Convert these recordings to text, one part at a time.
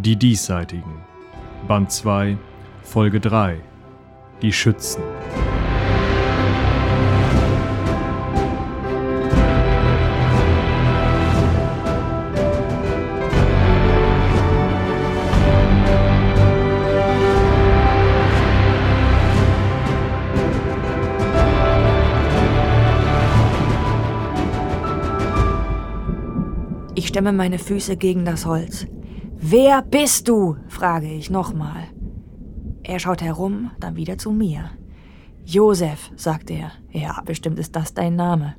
Die Diesseitigen. Band 2, Folge 3. Die Schützen. Ich stemme meine Füße gegen das Holz. Wer bist du? frage ich nochmal. Er schaut herum, dann wieder zu mir. Josef, sagt er. Ja, bestimmt ist das dein Name.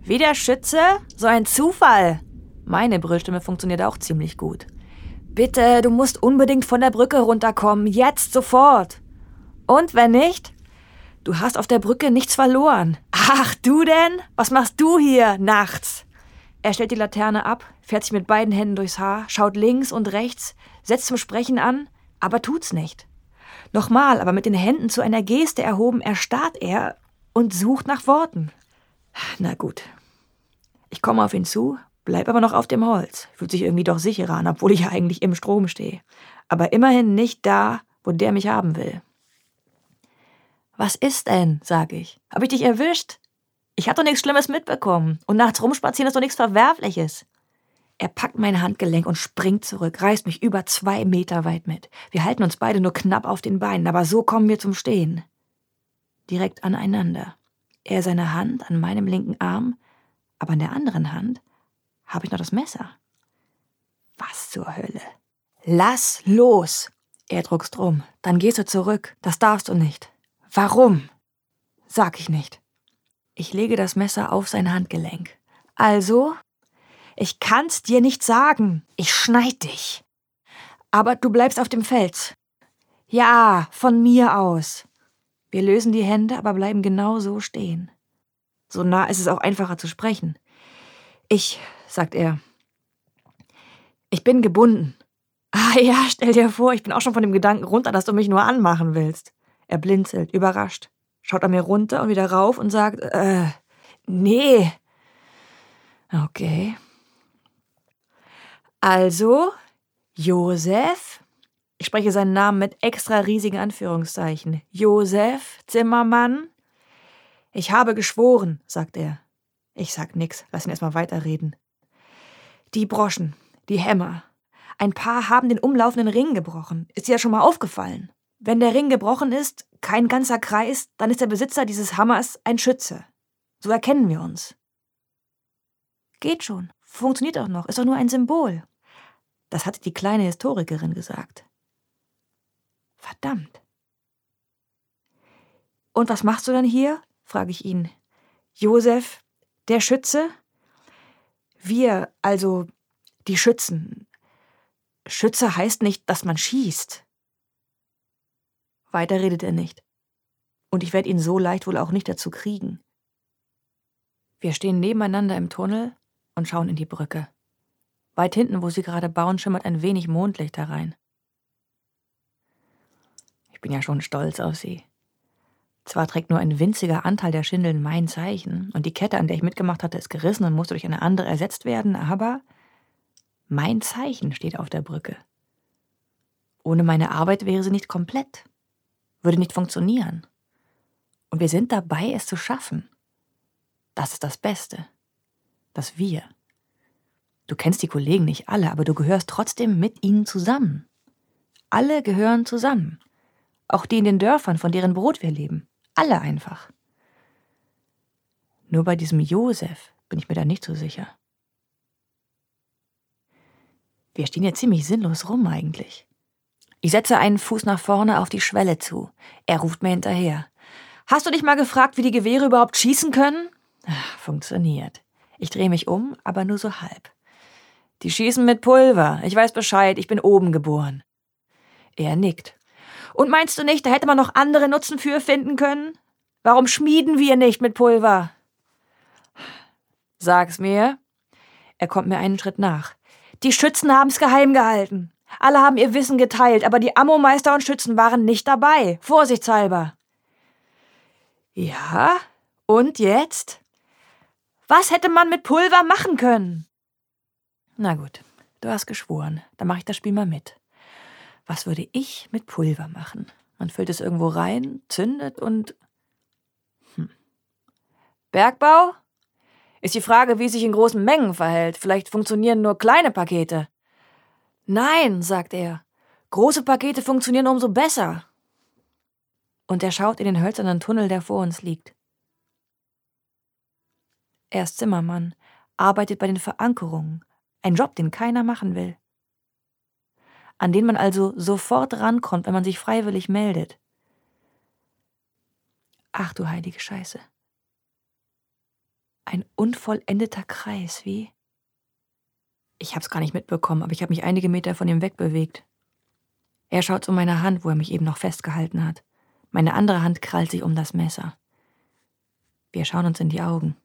Wie der Schütze? So ein Zufall. Meine Brüllstimme funktioniert auch ziemlich gut. Bitte, du musst unbedingt von der Brücke runterkommen. Jetzt, sofort. Und wenn nicht? Du hast auf der Brücke nichts verloren. Ach, du denn? Was machst du hier nachts? Er stellt die Laterne ab, fährt sich mit beiden Händen durchs Haar, schaut links und rechts, setzt zum Sprechen an, aber tut's nicht. Nochmal, aber mit den Händen zu einer Geste erhoben, erstarrt er und sucht nach Worten. Na gut. Ich komme auf ihn zu, bleib aber noch auf dem Holz. Fühlt sich irgendwie doch sicherer an, obwohl ich ja eigentlich im Strom stehe. Aber immerhin nicht da, wo der mich haben will. Was ist denn? sag ich. Hab ich dich erwischt? Ich hab doch nichts Schlimmes mitbekommen. Und nachts rumspazieren ist doch nichts Verwerfliches. Er packt mein Handgelenk und springt zurück, reißt mich über zwei Meter weit mit. Wir halten uns beide nur knapp auf den Beinen, aber so kommen wir zum Stehen. Direkt aneinander. Er seine Hand an meinem linken Arm, aber in der anderen Hand habe ich noch das Messer. Was zur Hölle? Lass los! Er druckst rum. Dann gehst du zurück. Das darfst du nicht. Warum? Sag ich nicht. Ich lege das Messer auf sein Handgelenk. Also, ich kann's dir nicht sagen. Ich schneid dich. Aber du bleibst auf dem Fels. Ja, von mir aus. Wir lösen die Hände, aber bleiben genau so stehen. So nah ist es auch einfacher zu sprechen. Ich, sagt er. Ich bin gebunden. Ah ja, stell dir vor, ich bin auch schon von dem Gedanken runter, dass du mich nur anmachen willst. Er blinzelt, überrascht schaut an mir runter und wieder rauf und sagt, äh, nee. Okay. Also, Josef, ich spreche seinen Namen mit extra riesigen Anführungszeichen. Josef Zimmermann. Ich habe geschworen, sagt er. Ich sag nix, lass ihn erstmal weiterreden. Die Broschen, die Hämmer. Ein paar haben den umlaufenden Ring gebrochen. Ist dir ja schon mal aufgefallen. Wenn der Ring gebrochen ist, kein ganzer Kreis, dann ist der Besitzer dieses Hammers ein Schütze. So erkennen wir uns. Geht schon. Funktioniert auch noch. Ist doch nur ein Symbol. Das hatte die kleine Historikerin gesagt. Verdammt. Und was machst du dann hier? frage ich ihn. Josef, der Schütze? Wir, also die Schützen. Schütze heißt nicht, dass man schießt. Weiter redet er nicht. Und ich werde ihn so leicht wohl auch nicht dazu kriegen. Wir stehen nebeneinander im Tunnel und schauen in die Brücke. Weit hinten, wo sie gerade bauen, schimmert ein wenig Mondlicht herein. Ich bin ja schon stolz auf sie. Zwar trägt nur ein winziger Anteil der Schindeln mein Zeichen und die Kette, an der ich mitgemacht hatte, ist gerissen und musste durch eine andere ersetzt werden, aber mein Zeichen steht auf der Brücke. Ohne meine Arbeit wäre sie nicht komplett würde nicht funktionieren. Und wir sind dabei, es zu schaffen. Das ist das Beste. Das Wir. Du kennst die Kollegen nicht alle, aber du gehörst trotzdem mit ihnen zusammen. Alle gehören zusammen. Auch die in den Dörfern, von deren Brot wir leben. Alle einfach. Nur bei diesem Josef bin ich mir da nicht so sicher. Wir stehen ja ziemlich sinnlos rum eigentlich. Ich setze einen Fuß nach vorne auf die Schwelle zu. Er ruft mir hinterher. Hast du dich mal gefragt, wie die Gewehre überhaupt schießen können? Ach, funktioniert. Ich drehe mich um, aber nur so halb. Die schießen mit Pulver. Ich weiß Bescheid, ich bin oben geboren. Er nickt. Und meinst du nicht, da hätte man noch andere Nutzen für finden können? Warum schmieden wir nicht mit Pulver? Sag's mir. Er kommt mir einen Schritt nach. Die Schützen haben's geheim gehalten. Alle haben ihr Wissen geteilt, aber die Ammomeister und Schützen waren nicht dabei, vorsichtshalber. Ja, und jetzt? Was hätte man mit Pulver machen können? Na gut, du hast geschworen, dann mache ich das Spiel mal mit. Was würde ich mit Pulver machen? Man füllt es irgendwo rein, zündet und. Hm. Bergbau? Ist die Frage, wie es sich in großen Mengen verhält. Vielleicht funktionieren nur kleine Pakete. Nein, sagt er. Große Pakete funktionieren umso besser. Und er schaut in den hölzernen Tunnel, der vor uns liegt. Er ist Zimmermann, arbeitet bei den Verankerungen, ein Job, den keiner machen will an den man also sofort rankommt, wenn man sich freiwillig meldet. Ach du heilige Scheiße. Ein unvollendeter Kreis, wie? Ich hab's gar nicht mitbekommen, aber ich habe mich einige Meter von ihm wegbewegt. Er schaut zu meiner Hand, wo er mich eben noch festgehalten hat. Meine andere Hand krallt sich um das Messer. Wir schauen uns in die Augen.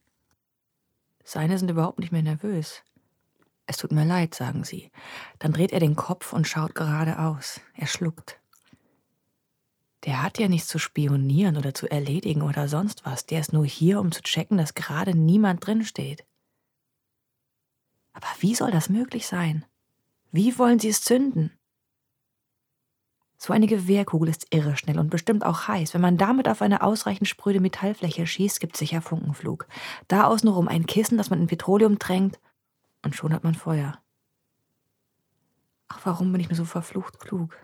Seine sind überhaupt nicht mehr nervös. Es tut mir leid, sagen sie. Dann dreht er den Kopf und schaut geradeaus. Er schluckt. Der hat ja nichts zu spionieren oder zu erledigen oder sonst was. Der ist nur hier, um zu checken, dass gerade niemand drinsteht. Aber wie soll das möglich sein? Wie wollen sie es zünden? So eine Gewehrkugel ist irre schnell und bestimmt auch heiß. Wenn man damit auf eine ausreichend spröde Metallfläche schießt, gibt sicher Funkenflug. Da außenrum ein Kissen, das man in Petroleum tränkt und schon hat man Feuer. Ach, warum bin ich mir so verflucht klug?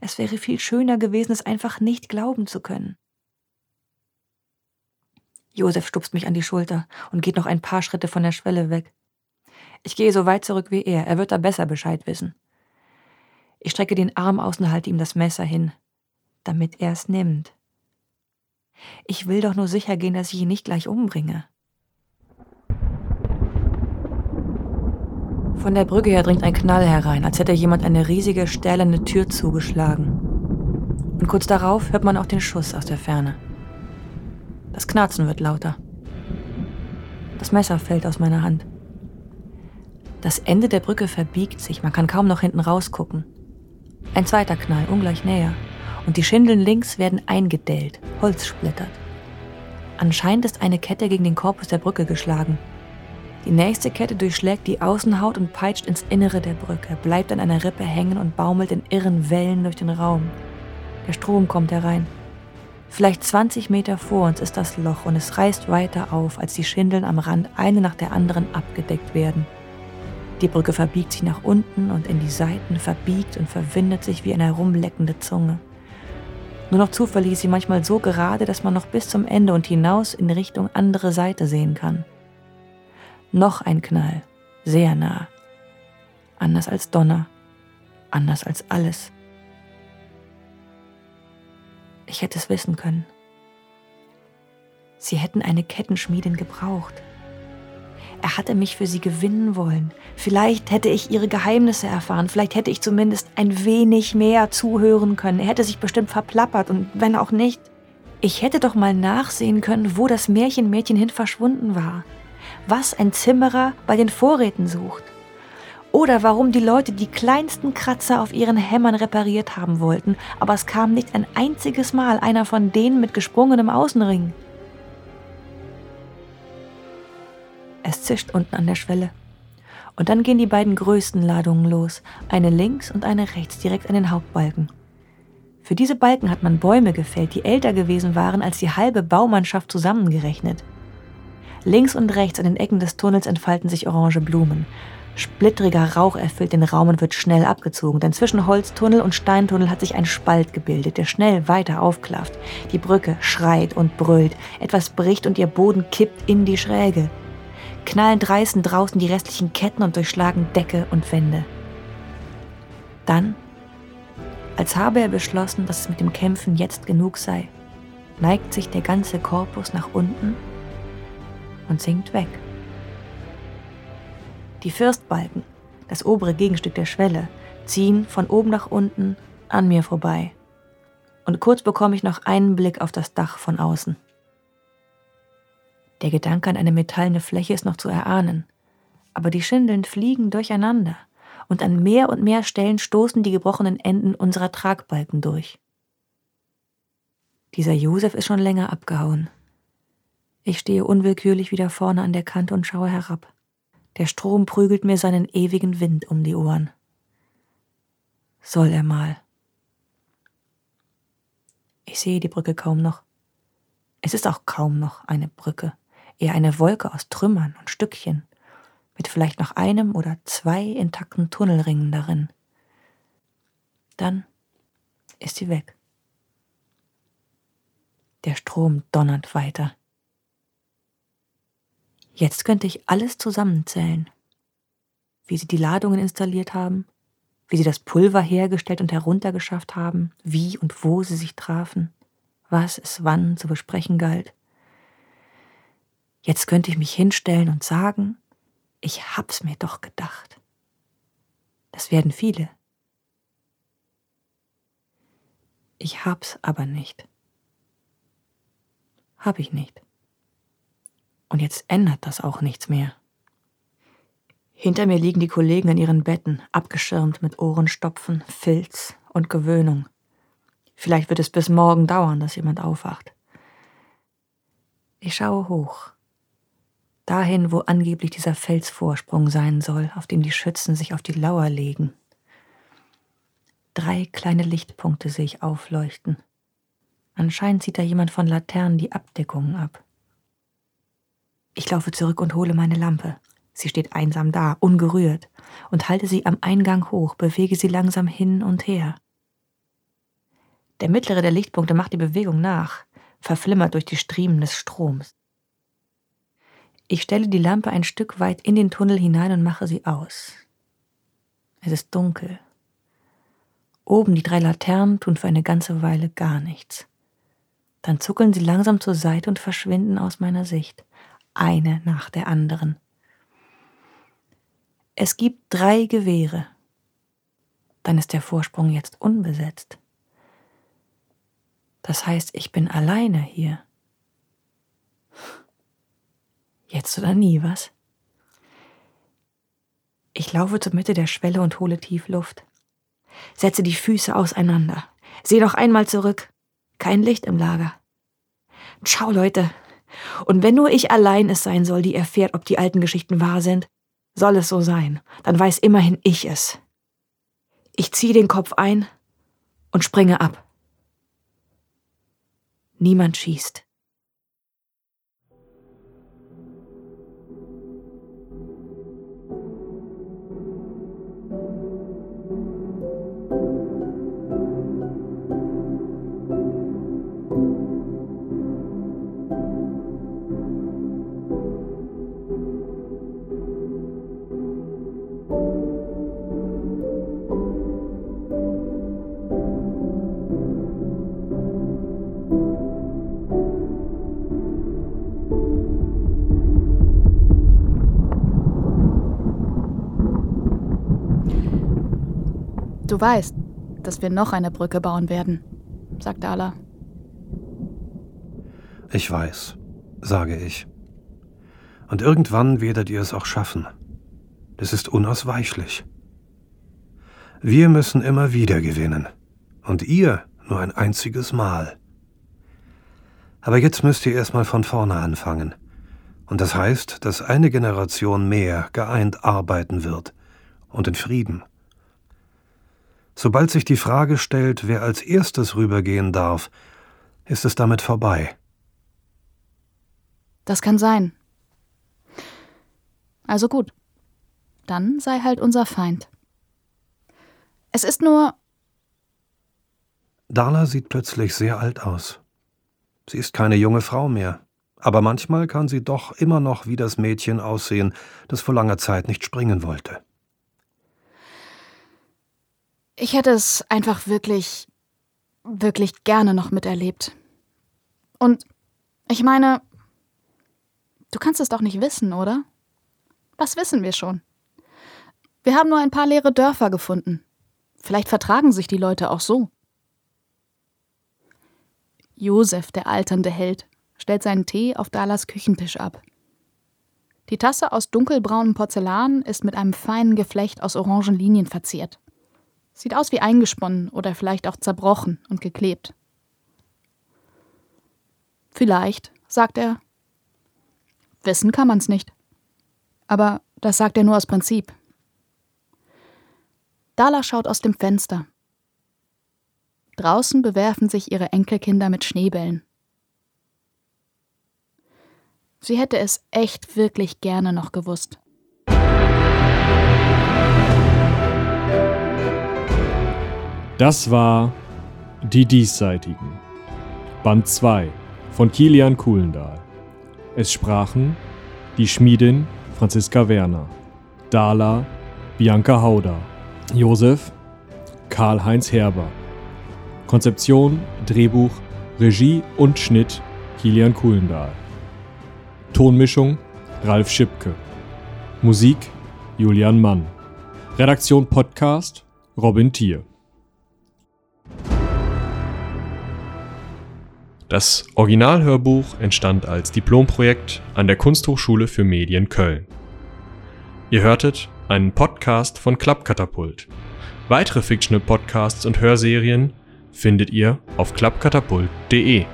Es wäre viel schöner gewesen, es einfach nicht glauben zu können. Josef stupst mich an die Schulter und geht noch ein paar Schritte von der Schwelle weg. Ich gehe so weit zurück wie er, er wird da besser Bescheid wissen. Ich strecke den Arm aus und halte ihm das Messer hin, damit er es nimmt. Ich will doch nur sicher gehen, dass ich ihn nicht gleich umbringe. Von der Brücke her dringt ein Knall herein, als hätte jemand eine riesige stählerne Tür zugeschlagen. Und kurz darauf hört man auch den Schuss aus der Ferne. Das Knarzen wird lauter. Das Messer fällt aus meiner Hand. Das Ende der Brücke verbiegt sich, man kann kaum noch hinten rausgucken. Ein zweiter Knall, ungleich näher. Und die Schindeln links werden eingedellt, Holz splittert. Anscheinend ist eine Kette gegen den Korpus der Brücke geschlagen. Die nächste Kette durchschlägt die Außenhaut und peitscht ins Innere der Brücke, bleibt an einer Rippe hängen und baumelt in irren Wellen durch den Raum. Der Strom kommt herein. Vielleicht 20 Meter vor uns ist das Loch und es reißt weiter auf, als die Schindeln am Rand eine nach der anderen abgedeckt werden. Die Brücke verbiegt sich nach unten und in die Seiten, verbiegt und verwindet sich wie eine herumleckende Zunge. Nur noch zufällig ist sie manchmal so gerade, dass man noch bis zum Ende und hinaus in Richtung andere Seite sehen kann. Noch ein Knall, sehr nah. Anders als Donner, anders als alles. Ich hätte es wissen können. Sie hätten eine Kettenschmiedin gebraucht. Er hatte mich für sie gewinnen wollen. Vielleicht hätte ich ihre Geheimnisse erfahren, vielleicht hätte ich zumindest ein wenig mehr zuhören können. Er hätte sich bestimmt verplappert und wenn auch nicht. Ich hätte doch mal nachsehen können, wo das Märchenmädchen hin verschwunden war was ein Zimmerer bei den Vorräten sucht. Oder warum die Leute die kleinsten Kratzer auf ihren Hämmern repariert haben wollten, aber es kam nicht ein einziges Mal einer von denen mit gesprungenem Außenring. Es zischt unten an der Schwelle. Und dann gehen die beiden größten Ladungen los, eine links und eine rechts, direkt an den Hauptbalken. Für diese Balken hat man Bäume gefällt, die älter gewesen waren als die halbe Baumannschaft zusammengerechnet. Links und rechts an den Ecken des Tunnels entfalten sich orange Blumen. Splittriger Rauch erfüllt den Raum und wird schnell abgezogen, denn zwischen Holztunnel und Steintunnel hat sich ein Spalt gebildet, der schnell weiter aufklafft. Die Brücke schreit und brüllt, etwas bricht und ihr Boden kippt in die Schräge. Knallend reißen draußen die restlichen Ketten und durchschlagen Decke und Wände. Dann, als habe er beschlossen, dass es mit dem Kämpfen jetzt genug sei, neigt sich der ganze Korpus nach unten und sinkt weg. Die Firstbalken, das obere Gegenstück der Schwelle, ziehen von oben nach unten an mir vorbei. Und kurz bekomme ich noch einen Blick auf das Dach von außen. Der Gedanke an eine metallene Fläche ist noch zu erahnen, aber die Schindeln fliegen durcheinander und an mehr und mehr Stellen stoßen die gebrochenen Enden unserer Tragbalken durch. Dieser Josef ist schon länger abgehauen. Ich stehe unwillkürlich wieder vorne an der Kante und schaue herab. Der Strom prügelt mir seinen ewigen Wind um die Ohren. soll er mal. Ich sehe die Brücke kaum noch. Es ist auch kaum noch eine Brücke, eher eine Wolke aus Trümmern und Stückchen, mit vielleicht noch einem oder zwei intakten Tunnelringen darin. Dann ist sie weg. Der Strom donnert weiter. Jetzt könnte ich alles zusammenzählen. Wie sie die Ladungen installiert haben, wie sie das Pulver hergestellt und heruntergeschafft haben, wie und wo sie sich trafen, was es wann zu besprechen galt. Jetzt könnte ich mich hinstellen und sagen, ich hab's mir doch gedacht. Das werden viele. Ich hab's aber nicht. Hab ich nicht. Und jetzt ändert das auch nichts mehr. Hinter mir liegen die Kollegen in ihren Betten, abgeschirmt mit Ohrenstopfen, Filz und Gewöhnung. Vielleicht wird es bis morgen dauern, dass jemand aufwacht. Ich schaue hoch. Dahin, wo angeblich dieser Felsvorsprung sein soll, auf dem die Schützen sich auf die Lauer legen. Drei kleine Lichtpunkte sehe ich aufleuchten. Anscheinend zieht da jemand von Laternen die Abdeckungen ab. Ich laufe zurück und hole meine Lampe. Sie steht einsam da, ungerührt, und halte sie am Eingang hoch, bewege sie langsam hin und her. Der mittlere der Lichtpunkte macht die Bewegung nach, verflimmert durch die Striemen des Stroms. Ich stelle die Lampe ein Stück weit in den Tunnel hinein und mache sie aus. Es ist dunkel. Oben die drei Laternen tun für eine ganze Weile gar nichts. Dann zuckeln sie langsam zur Seite und verschwinden aus meiner Sicht, eine nach der anderen. Es gibt drei Gewehre. Dann ist der Vorsprung jetzt unbesetzt. Das heißt, ich bin alleine hier. Jetzt oder nie, was? Ich laufe zur Mitte der Schwelle und hole tief Luft. Setze die Füße auseinander. Seh noch einmal zurück. Kein Licht im Lager. Ciao, Leute. Und wenn nur ich allein es sein soll, die erfährt, ob die alten Geschichten wahr sind, soll es so sein, dann weiß immerhin ich es. Ich ziehe den Kopf ein und springe ab. Niemand schießt. Du weißt, dass wir noch eine Brücke bauen werden, sagt Ala. Ich weiß, sage ich. Und irgendwann werdet ihr es auch schaffen. Das ist unausweichlich. Wir müssen immer wieder gewinnen. Und ihr nur ein einziges Mal. Aber jetzt müsst ihr erstmal von vorne anfangen. Und das heißt, dass eine Generation mehr geeint arbeiten wird und in Frieden. Sobald sich die Frage stellt, wer als erstes rübergehen darf, ist es damit vorbei. Das kann sein. Also gut. Dann sei halt unser Feind. Es ist nur. Darla sieht plötzlich sehr alt aus. Sie ist keine junge Frau mehr, aber manchmal kann sie doch immer noch wie das Mädchen aussehen, das vor langer Zeit nicht springen wollte. Ich hätte es einfach wirklich, wirklich gerne noch miterlebt. Und ich meine, du kannst es doch nicht wissen, oder? Was wissen wir schon? Wir haben nur ein paar leere Dörfer gefunden. Vielleicht vertragen sich die Leute auch so. Josef, der alternde Held, stellt seinen Tee auf Dalas Küchentisch ab. Die Tasse aus dunkelbraunem Porzellan ist mit einem feinen Geflecht aus orangen Linien verziert. Sieht aus wie eingesponnen oder vielleicht auch zerbrochen und geklebt. Vielleicht, sagt er. Wissen kann man's nicht. Aber das sagt er nur aus Prinzip. Dala schaut aus dem Fenster, Draußen bewerfen sich ihre Enkelkinder mit Schneebällen. Sie hätte es echt wirklich gerne noch gewusst. Das war Die Diesseitigen. Band 2 von Kilian Kuhlendahl. Es sprachen die Schmiedin Franziska Werner, Dala Bianca Hauder, Josef Karl-Heinz Herber. Konzeption, Drehbuch, Regie und Schnitt Kilian Kuhlendahl. Tonmischung Ralf Schipke. Musik Julian Mann. Redaktion Podcast Robin Thier. Das Originalhörbuch entstand als Diplomprojekt an der Kunsthochschule für Medien Köln. Ihr hörtet einen Podcast von Klappkatapult. Weitere Fictional Podcasts und Hörserien findet ihr auf klappkatapult.de.